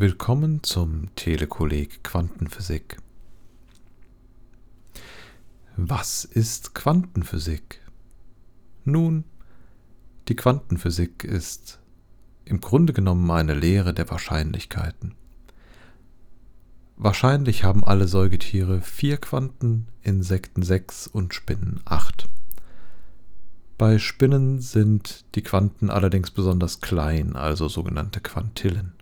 Willkommen zum Telekolleg Quantenphysik. Was ist Quantenphysik? Nun, die Quantenphysik ist im Grunde genommen eine Lehre der Wahrscheinlichkeiten. Wahrscheinlich haben alle Säugetiere vier Quanten, Insekten sechs und Spinnen acht. Bei Spinnen sind die Quanten allerdings besonders klein, also sogenannte Quantillen.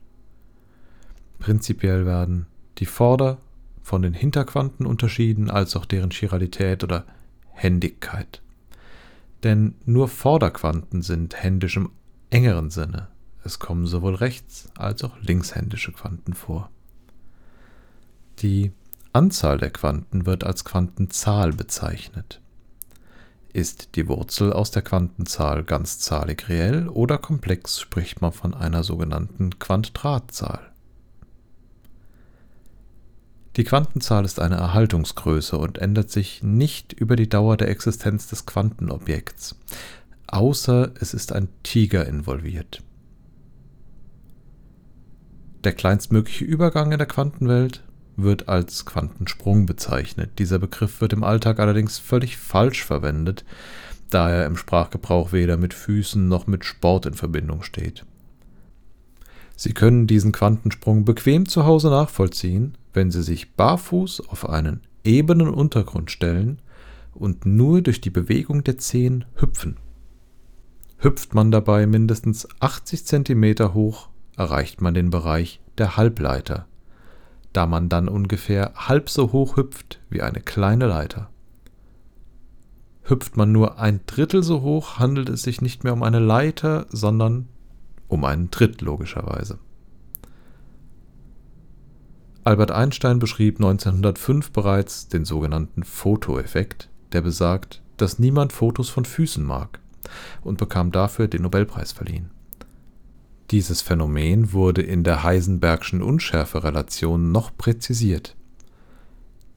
Prinzipiell werden die Vorder- von den Hinterquanten unterschieden, als auch deren Chiralität oder Händigkeit. Denn nur Vorderquanten sind händisch im engeren Sinne. Es kommen sowohl rechts- als auch linkshändische Quanten vor. Die Anzahl der Quanten wird als Quantenzahl bezeichnet. Ist die Wurzel aus der Quantenzahl ganzzahlig reell oder komplex, spricht man von einer sogenannten Quantratzahl. Die Quantenzahl ist eine Erhaltungsgröße und ändert sich nicht über die Dauer der Existenz des Quantenobjekts, außer es ist ein Tiger involviert. Der kleinstmögliche Übergang in der Quantenwelt wird als Quantensprung bezeichnet. Dieser Begriff wird im Alltag allerdings völlig falsch verwendet, da er im Sprachgebrauch weder mit Füßen noch mit Sport in Verbindung steht. Sie können diesen Quantensprung bequem zu Hause nachvollziehen, wenn Sie sich barfuß auf einen ebenen Untergrund stellen und nur durch die Bewegung der Zehen hüpfen. Hüpft man dabei mindestens 80 cm hoch, erreicht man den Bereich der Halbleiter, da man dann ungefähr halb so hoch hüpft wie eine kleine Leiter. Hüpft man nur ein Drittel so hoch, handelt es sich nicht mehr um eine Leiter, sondern um einen Tritt logischerweise. Albert Einstein beschrieb 1905 bereits den sogenannten Fotoeffekt, der besagt, dass niemand Fotos von Füßen mag, und bekam dafür den Nobelpreis verliehen. Dieses Phänomen wurde in der Heisenbergschen Unschärferelation noch präzisiert.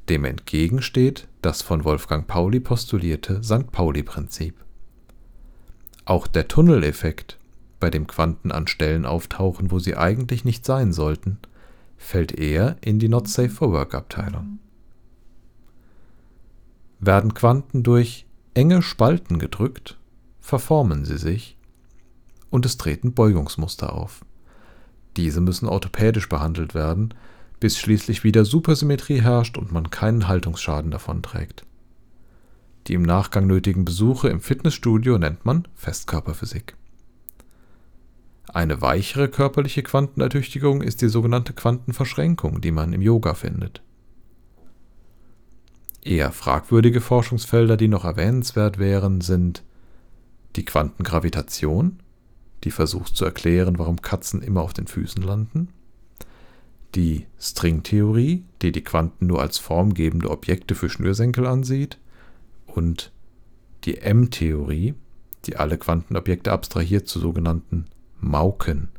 Dem entgegen steht das von Wolfgang Pauli postulierte St. Pauli-Prinzip. Auch der Tunneleffekt bei dem Quanten an Stellen auftauchen, wo sie eigentlich nicht sein sollten, fällt eher in die Not Safe for Work Abteilung. Werden Quanten durch enge Spalten gedrückt, verformen sie sich und es treten Beugungsmuster auf. Diese müssen orthopädisch behandelt werden, bis schließlich wieder Supersymmetrie herrscht und man keinen Haltungsschaden davonträgt. Die im Nachgang nötigen Besuche im Fitnessstudio nennt man Festkörperphysik. Eine weichere körperliche Quantenertüchtigung ist die sogenannte Quantenverschränkung, die man im Yoga findet. Eher fragwürdige Forschungsfelder, die noch erwähnenswert wären, sind die Quantengravitation, die versucht zu erklären, warum Katzen immer auf den Füßen landen, die Stringtheorie, die die Quanten nur als formgebende Objekte für Schnürsenkel ansieht, und die M-Theorie, die alle Quantenobjekte abstrahiert zu sogenannten Mauken.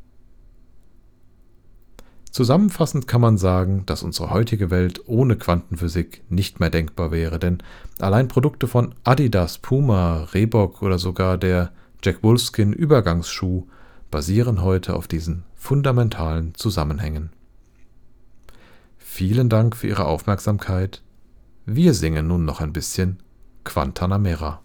Zusammenfassend kann man sagen, dass unsere heutige Welt ohne Quantenphysik nicht mehr denkbar wäre, denn allein Produkte von Adidas, Puma, Reebok oder sogar der Jack Wolfskin Übergangsschuh basieren heute auf diesen fundamentalen Zusammenhängen. Vielen Dank für Ihre Aufmerksamkeit. Wir singen nun noch ein bisschen Quantanamera.